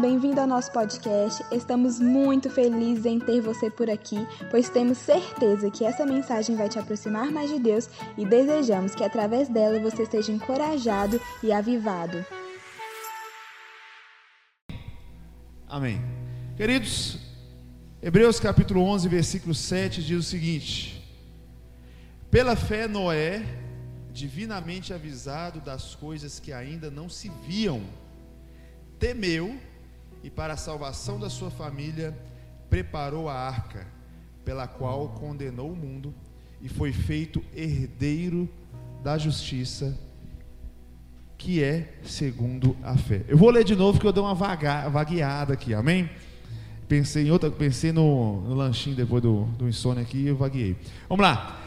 Bem-vindo ao nosso podcast. Estamos muito felizes em ter você por aqui, pois temos certeza que essa mensagem vai te aproximar mais de Deus e desejamos que através dela você seja encorajado e avivado. Amém. Queridos, Hebreus capítulo 11, versículo 7 diz o seguinte: Pela fé, Noé, divinamente avisado das coisas que ainda não se viam, temeu e, para a salvação da sua família, preparou a arca, pela qual condenou o mundo e foi feito herdeiro da justiça, que é segundo a fé. Eu vou ler de novo que eu dou uma vaga, vagueada aqui, amém? Pensei em outra, pensei no, no lanchinho depois do, do insônia aqui e eu vagueei. Vamos lá.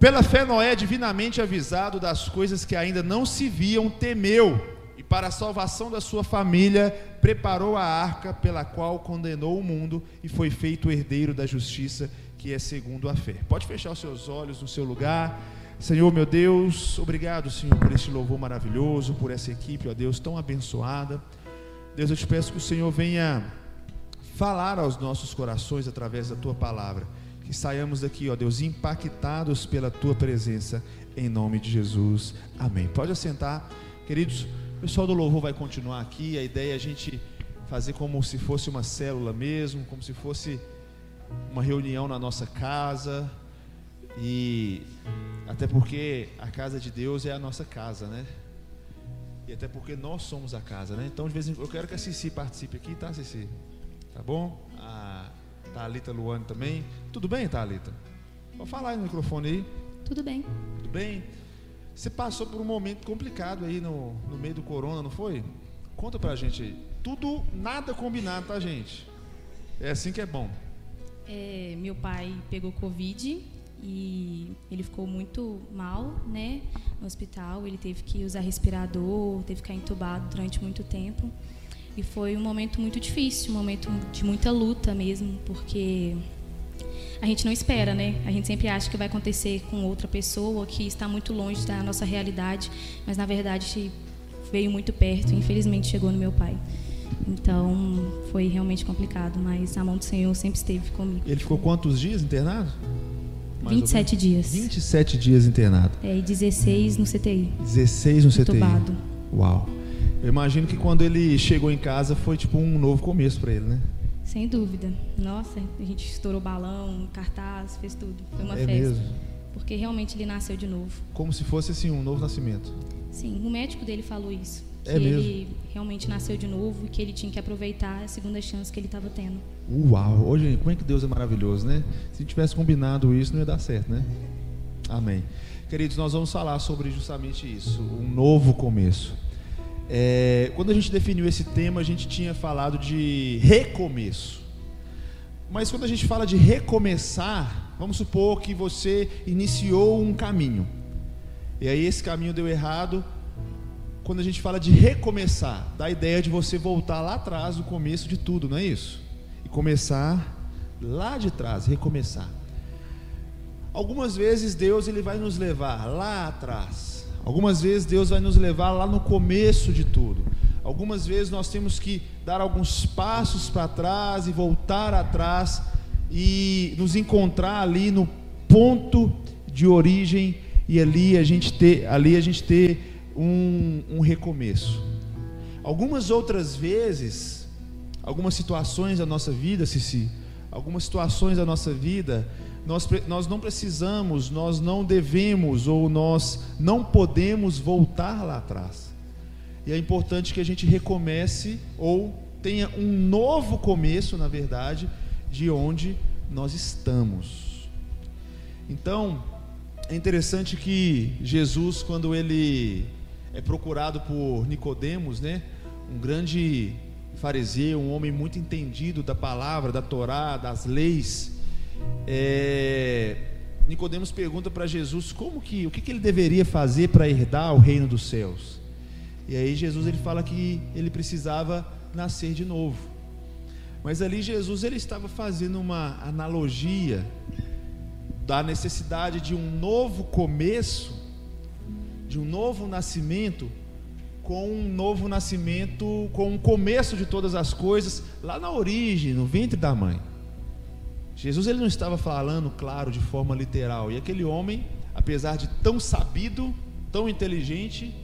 Pela fé, Noé, divinamente avisado das coisas que ainda não se viam, temeu e, para a salvação da sua família, preparou a arca pela qual condenou o mundo e foi feito herdeiro da justiça, que é segundo a fé. Pode fechar os seus olhos no seu lugar. Senhor, meu Deus, obrigado, Senhor, por este louvor maravilhoso, por essa equipe, ó Deus, tão abençoada. Deus, eu te peço que o Senhor venha falar aos nossos corações através da tua palavra. Que saiamos daqui, ó Deus, impactados pela tua presença, em nome de Jesus. Amém. Pode assentar, queridos. O pessoal do louvor vai continuar aqui. A ideia é a gente fazer como se fosse uma célula mesmo, como se fosse uma reunião na nossa casa. E até porque a casa de Deus é a nossa casa, né? E até porque nós somos a casa, né? Então, de vez em quando, eu quero que a Cici participe aqui, tá, Cici? Tá bom? A Thalita Luane também. Tudo bem, Thalita? Pode falar aí no microfone aí. Tudo bem. Tudo bem? Você passou por um momento complicado aí no, no meio do corona, não foi? Conta pra gente aí. Tudo, nada combinado, tá, gente? É assim que é bom. É, meu pai pegou Covid e ele ficou muito mal, né, no hospital. Ele teve que usar respirador, teve que ficar entubado durante muito tempo. E foi um momento muito difícil, um momento de muita luta mesmo, porque a gente não espera, né? A gente sempre acha que vai acontecer com outra pessoa que está muito longe da nossa realidade, mas na verdade veio muito perto. Infelizmente chegou no meu pai. Então foi realmente complicado, mas a mão do Senhor sempre esteve comigo. Ele ficou quantos dias internado? Mais 27 dias. 27 dias internado. É, e 16 no CTI. 16 no CTI. Entubado. Uau. Eu imagino que quando ele chegou em casa foi tipo um novo começo para ele, né? Sem dúvida. Nossa, a gente estourou balão, cartaz, fez tudo. Foi uma É festa. mesmo? Porque realmente ele nasceu de novo. Como se fosse assim um novo nascimento. Sim, o médico dele falou isso. Que É mesmo? ele realmente nasceu de novo e que ele tinha que aproveitar a segunda chance que ele estava tendo. Uau! Hoje, como é que Deus é maravilhoso, né? Se tivesse combinado isso, não ia dar certo, né? Amém. Queridos, nós vamos falar sobre justamente isso, um novo começo. É, quando a gente definiu esse tema, a gente tinha falado de recomeço. Mas quando a gente fala de recomeçar, vamos supor que você iniciou um caminho. E aí esse caminho deu errado. Quando a gente fala de recomeçar, dá a ideia de você voltar lá atrás, no começo de tudo, não é isso? E começar lá de trás, recomeçar. Algumas vezes Deus ele vai nos levar lá atrás. Algumas vezes Deus vai nos levar lá no começo de tudo. Algumas vezes nós temos que dar alguns passos para trás e voltar atrás e nos encontrar ali no ponto de origem e ali a gente ter, ali a gente ter um, um recomeço. Algumas outras vezes, algumas situações da nossa vida, Cici, algumas situações da nossa vida, nós, nós não precisamos, nós não devemos ou nós não podemos voltar lá atrás. E é importante que a gente recomece ou tenha um novo começo, na verdade, de onde nós estamos. Então, é interessante que Jesus, quando ele é procurado por Nicodemos, né, um grande fariseu, um homem muito entendido da palavra, da Torá, das leis, é, Nicodemos pergunta para Jesus como que, o que, que ele deveria fazer para herdar o reino dos céus. E aí Jesus ele fala que ele precisava nascer de novo. Mas ali Jesus ele estava fazendo uma analogia da necessidade de um novo começo, de um novo nascimento, com um novo nascimento, com um começo de todas as coisas, lá na origem, no ventre da mãe. Jesus ele não estava falando, claro, de forma literal. E aquele homem, apesar de tão sabido, tão inteligente,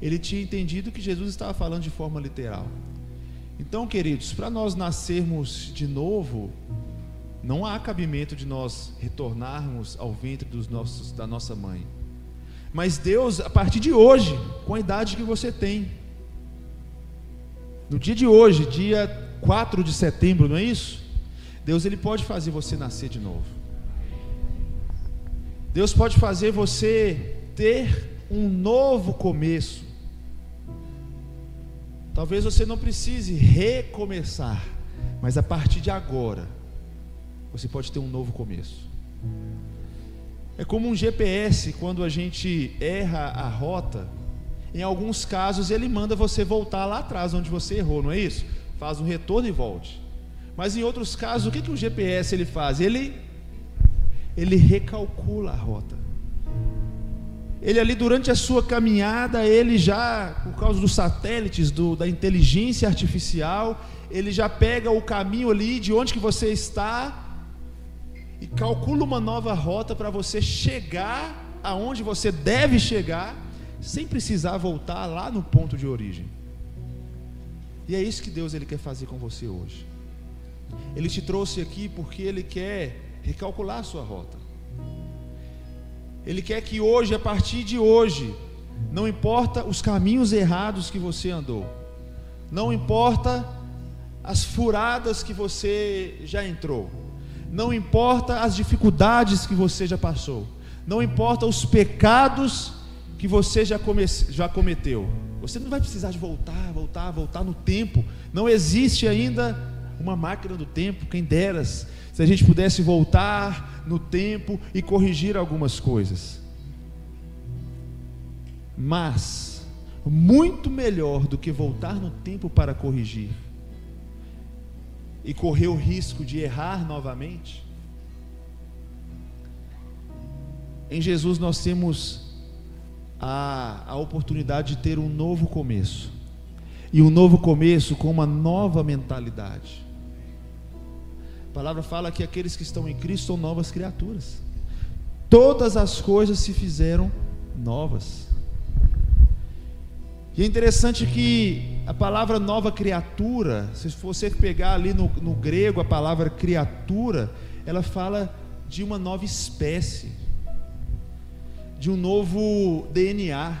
ele tinha entendido que Jesus estava falando de forma literal. Então, queridos, para nós nascermos de novo, não há cabimento de nós retornarmos ao ventre dos nossos, da nossa mãe. Mas Deus, a partir de hoje, com a idade que você tem, no dia de hoje, dia 4 de setembro, não é isso? Deus ele pode fazer você nascer de novo. Deus pode fazer você ter um novo começo. Talvez você não precise recomeçar, mas a partir de agora, você pode ter um novo começo. É como um GPS, quando a gente erra a rota, em alguns casos ele manda você voltar lá atrás onde você errou, não é isso? Faz um retorno e volte. Mas em outros casos, o que, que o GPS ele faz? Ele, ele recalcula a rota. Ele ali durante a sua caminhada, ele já, por causa dos satélites, do, da inteligência artificial, ele já pega o caminho ali de onde que você está e calcula uma nova rota para você chegar aonde você deve chegar, sem precisar voltar lá no ponto de origem. E é isso que Deus ele quer fazer com você hoje. Ele te trouxe aqui porque ele quer recalcular a sua rota. Ele quer que hoje, a partir de hoje, não importa os caminhos errados que você andou, não importa as furadas que você já entrou, não importa as dificuldades que você já passou, não importa os pecados que você já, come, já cometeu. Você não vai precisar de voltar, voltar, voltar no tempo. Não existe ainda uma máquina do tempo, quem deras, se a gente pudesse voltar no tempo e corrigir algumas coisas. Mas, muito melhor do que voltar no tempo para corrigir, e correr o risco de errar novamente? Em Jesus nós temos a, a oportunidade de ter um novo começo. E um novo começo com uma nova mentalidade. A palavra fala que aqueles que estão em Cristo são novas criaturas. Todas as coisas se fizeram novas. E é interessante que a palavra nova criatura, se você pegar ali no, no grego a palavra criatura, ela fala de uma nova espécie, de um novo DNA,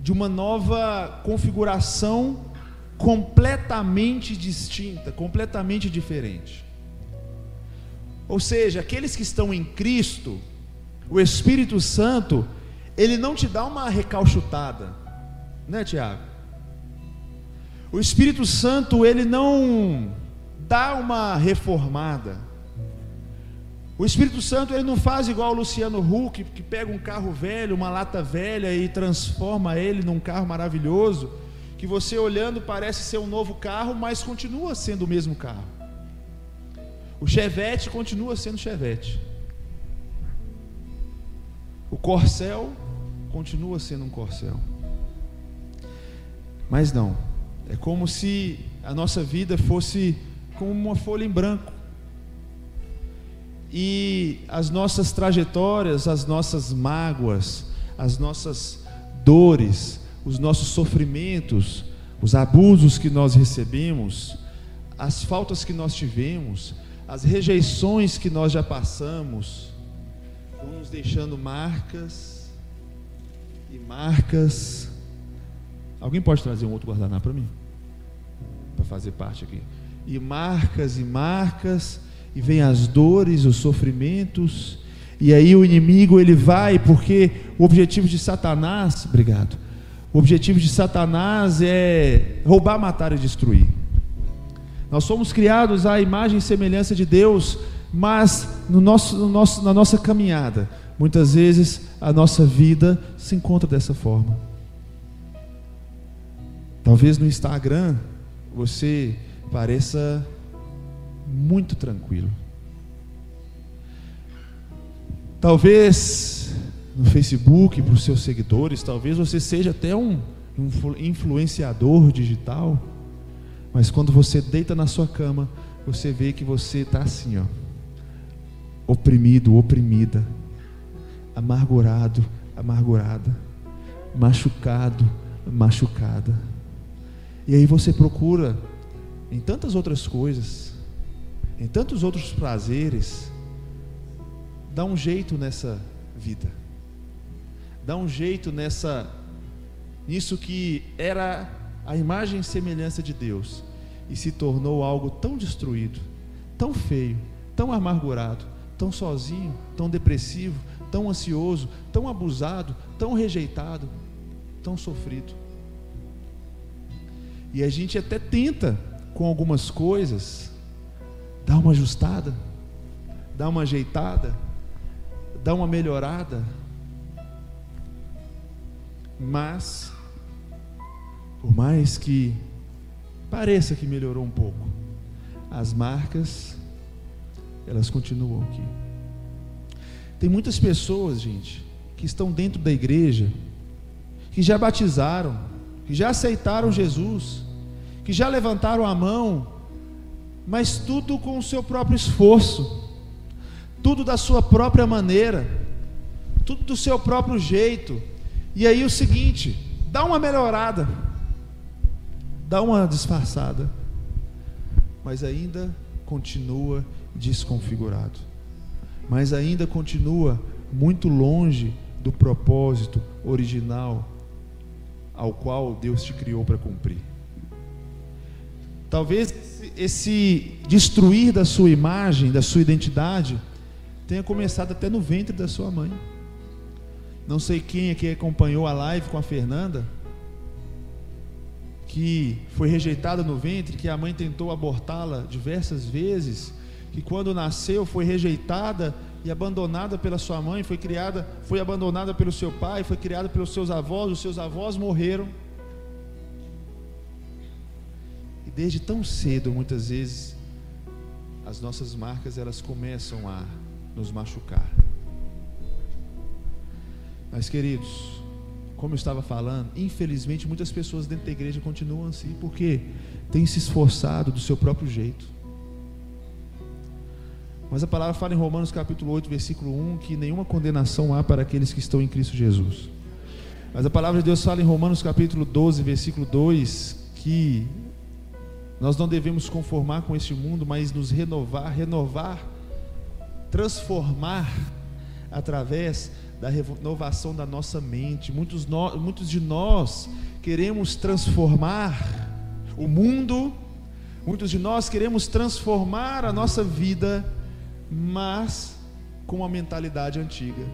de uma nova configuração completamente distinta, completamente diferente. Ou seja, aqueles que estão em Cristo, o Espírito Santo, ele não te dá uma recalchutada né, Tiago? O Espírito Santo, ele não dá uma reformada. O Espírito Santo, ele não faz igual o Luciano Huck, que pega um carro velho, uma lata velha e transforma ele num carro maravilhoso, que você olhando parece ser um novo carro, mas continua sendo o mesmo carro. O Chevette continua sendo Chevette. O Corcel continua sendo um Corcel. Mas não. É como se a nossa vida fosse como uma folha em branco. E as nossas trajetórias, as nossas mágoas, as nossas dores, os nossos sofrimentos, os abusos que nós recebemos, as faltas que nós tivemos, as rejeições que nós já passamos, vão nos deixando marcas e marcas Alguém pode trazer um outro guardanapo para mim? Para fazer parte aqui. E marcas e marcas, e vem as dores, os sofrimentos, e aí o inimigo ele vai, porque o objetivo de Satanás, obrigado. O objetivo de Satanás é roubar, matar e destruir. Nós somos criados à imagem e semelhança de Deus, mas no nosso, no nosso, na nossa caminhada, muitas vezes a nossa vida se encontra dessa forma. Talvez no Instagram você pareça muito tranquilo. Talvez no Facebook, para os seus seguidores, talvez você seja até um influenciador digital, mas quando você deita na sua cama, você vê que você está assim, ó, oprimido, oprimida, amargurado, amargurada, machucado, machucada. E aí você procura em tantas outras coisas, em tantos outros prazeres, dá um jeito nessa vida. Dá um jeito nessa nisso que era a imagem e semelhança de Deus e se tornou algo tão destruído, tão feio, tão amargurado, tão sozinho, tão depressivo, tão ansioso, tão abusado, tão rejeitado, tão sofrido. E a gente até tenta, com algumas coisas, dar uma ajustada, dar uma ajeitada, dar uma melhorada, mas, por mais que pareça que melhorou um pouco, as marcas, elas continuam aqui. Tem muitas pessoas, gente, que estão dentro da igreja, que já batizaram, que já aceitaram Jesus, que já levantaram a mão, mas tudo com o seu próprio esforço, tudo da sua própria maneira, tudo do seu próprio jeito. E aí o seguinte, dá uma melhorada, dá uma disfarçada, mas ainda continua desconfigurado mas ainda continua muito longe do propósito original ao qual Deus te criou para cumprir. Talvez esse destruir da sua imagem, da sua identidade, tenha começado até no ventre da sua mãe. Não sei quem aqui acompanhou a live com a Fernanda, que foi rejeitada no ventre, que a mãe tentou abortá-la diversas vezes, que quando nasceu foi rejeitada e abandonada pela sua mãe, foi criada, foi abandonada pelo seu pai, foi criada pelos seus avós, os seus avós morreram. E desde tão cedo, muitas vezes, as nossas marcas elas começam a nos machucar. Mas queridos, como eu estava falando, infelizmente muitas pessoas dentro da igreja continuam assim, porque têm se esforçado do seu próprio jeito mas a palavra fala em Romanos capítulo 8, versículo 1, que nenhuma condenação há para aqueles que estão em Cristo Jesus. Mas a palavra de Deus fala em Romanos capítulo 12, versículo 2, que nós não devemos conformar com este mundo, mas nos renovar, renovar, transformar através da renovação da nossa mente. Muitos, no, muitos de nós queremos transformar o mundo, muitos de nós queremos transformar a nossa vida mas com a mentalidade antiga,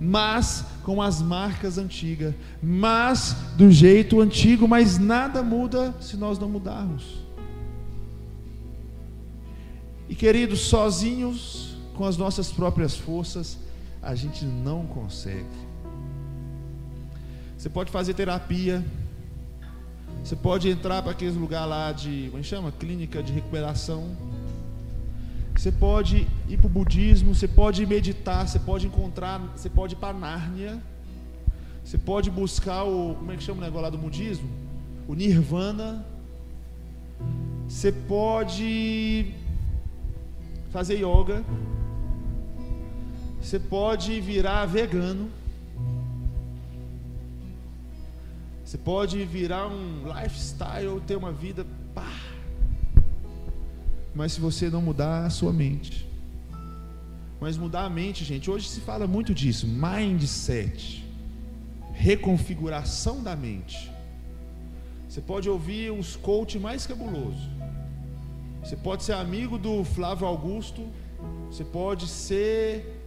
mas com as marcas antigas, mas do jeito antigo, mas nada muda se nós não mudarmos. E queridos, sozinhos, com as nossas próprias forças, a gente não consegue. Você pode fazer terapia, você pode entrar para aqueles lugar lá de, como é chama? Clínica de recuperação você pode ir para o budismo, você pode meditar, você pode encontrar, você pode ir para Nárnia, você pode buscar o, como é que chama o negócio lá do budismo? O Nirvana. Você pode fazer yoga. Você pode virar vegano. Você pode virar um lifestyle, ter uma vida pá, mas se você não mudar a sua mente. Mas mudar a mente, gente, hoje se fala muito disso, mindset, reconfiguração da mente. Você pode ouvir uns coach mais cabuloso. Você pode ser amigo do Flávio Augusto, você pode ser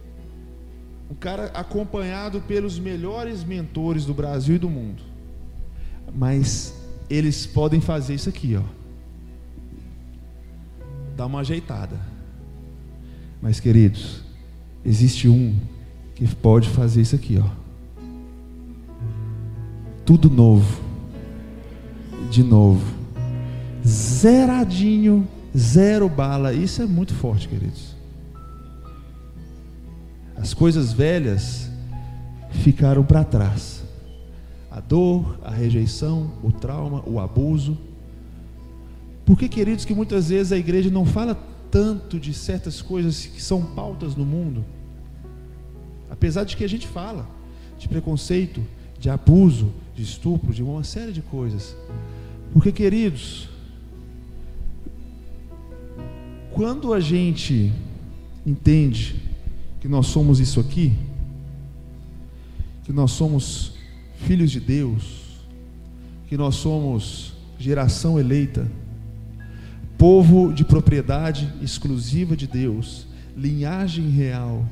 um cara acompanhado pelos melhores mentores do Brasil e do mundo. Mas eles podem fazer isso aqui, ó dá uma ajeitada. Mas, queridos, existe um que pode fazer isso aqui, ó. Tudo novo. De novo. Zeradinho, zero bala. Isso é muito forte, queridos. As coisas velhas ficaram para trás. a dor, a rejeição, o trauma, o abuso. Por que, queridos, que muitas vezes a igreja não fala tanto de certas coisas que são pautas no mundo? Apesar de que a gente fala de preconceito, de abuso, de estupro, de uma série de coisas. Porque, queridos, quando a gente entende que nós somos isso aqui, que nós somos filhos de Deus, que nós somos geração eleita, povo de propriedade exclusiva de Deus, linhagem real,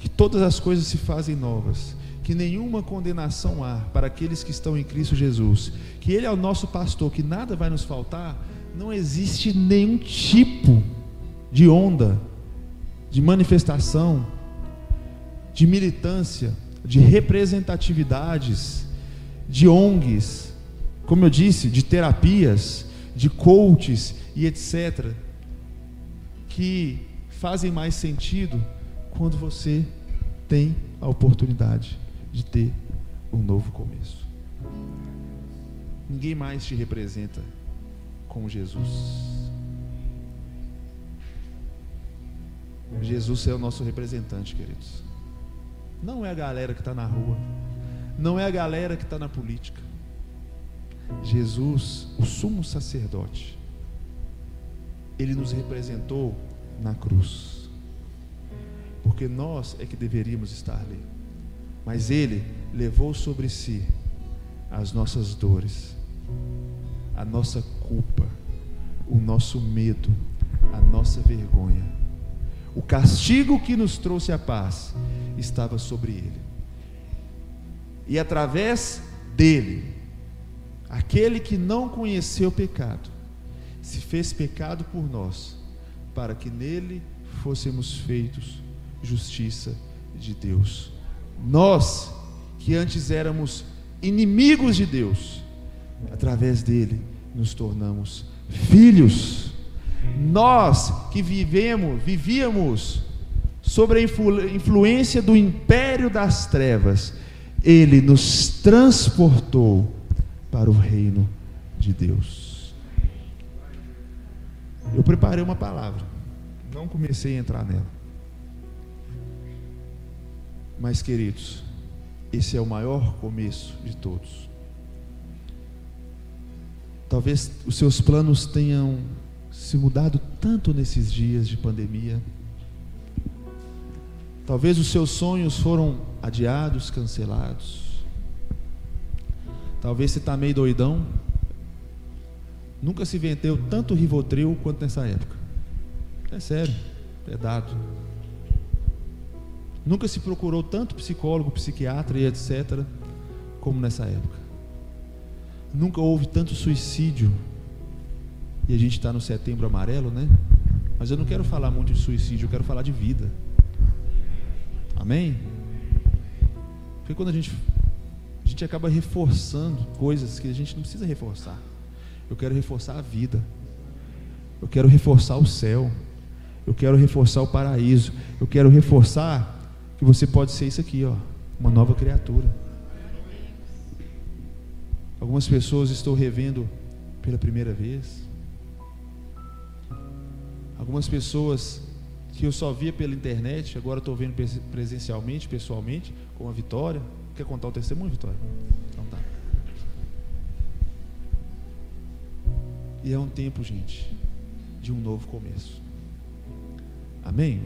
que todas as coisas se fazem novas, que nenhuma condenação há para aqueles que estão em Cristo Jesus, que Ele é o nosso pastor, que nada vai nos faltar, não existe nenhum tipo de onda, de manifestação, de militância, de representatividades, de ONGs, como eu disse, de terapias, de coaches e etc., que fazem mais sentido quando você tem a oportunidade de ter um novo começo. Ninguém mais te representa como Jesus. Jesus é o nosso representante, queridos. Não é a galera que está na rua, não é a galera que está na política. Jesus, o sumo sacerdote, ele nos representou na cruz, porque nós é que deveríamos estar ali, mas ele levou sobre si as nossas dores, a nossa culpa, o nosso medo, a nossa vergonha. O castigo que nos trouxe a paz estava sobre ele. E através dele, aquele que não conheceu pecado, se fez pecado por nós, para que nele fôssemos feitos justiça de Deus. Nós, que antes éramos inimigos de Deus, através dele nos tornamos filhos. Nós que vivemos, vivíamos sobre a influ influência do império das trevas, ele nos transportou para o reino de Deus. Eu preparei uma palavra, não comecei a entrar nela. Mas, queridos, esse é o maior começo de todos. Talvez os seus planos tenham se mudado tanto nesses dias de pandemia. Talvez os seus sonhos foram adiados, cancelados. Talvez você está meio doidão. Nunca se vendeu tanto Rivotril quanto nessa época. É sério, é dado. Nunca se procurou tanto psicólogo, psiquiatra e etc. como nessa época. Nunca houve tanto suicídio. E a gente está no setembro amarelo, né? Mas eu não quero falar muito de suicídio, eu quero falar de vida. Amém? Porque quando a gente, a gente acaba reforçando coisas que a gente não precisa reforçar. Eu quero reforçar a vida. Eu quero reforçar o céu. Eu quero reforçar o paraíso. Eu quero reforçar que você pode ser isso aqui, ó, uma nova criatura. Algumas pessoas estou revendo pela primeira vez. Algumas pessoas que eu só via pela internet, agora estou vendo presencialmente, pessoalmente, com a Vitória. Quer contar o testemunho, Vitória? Então tá. E é um tempo, gente, de um novo começo. Amém?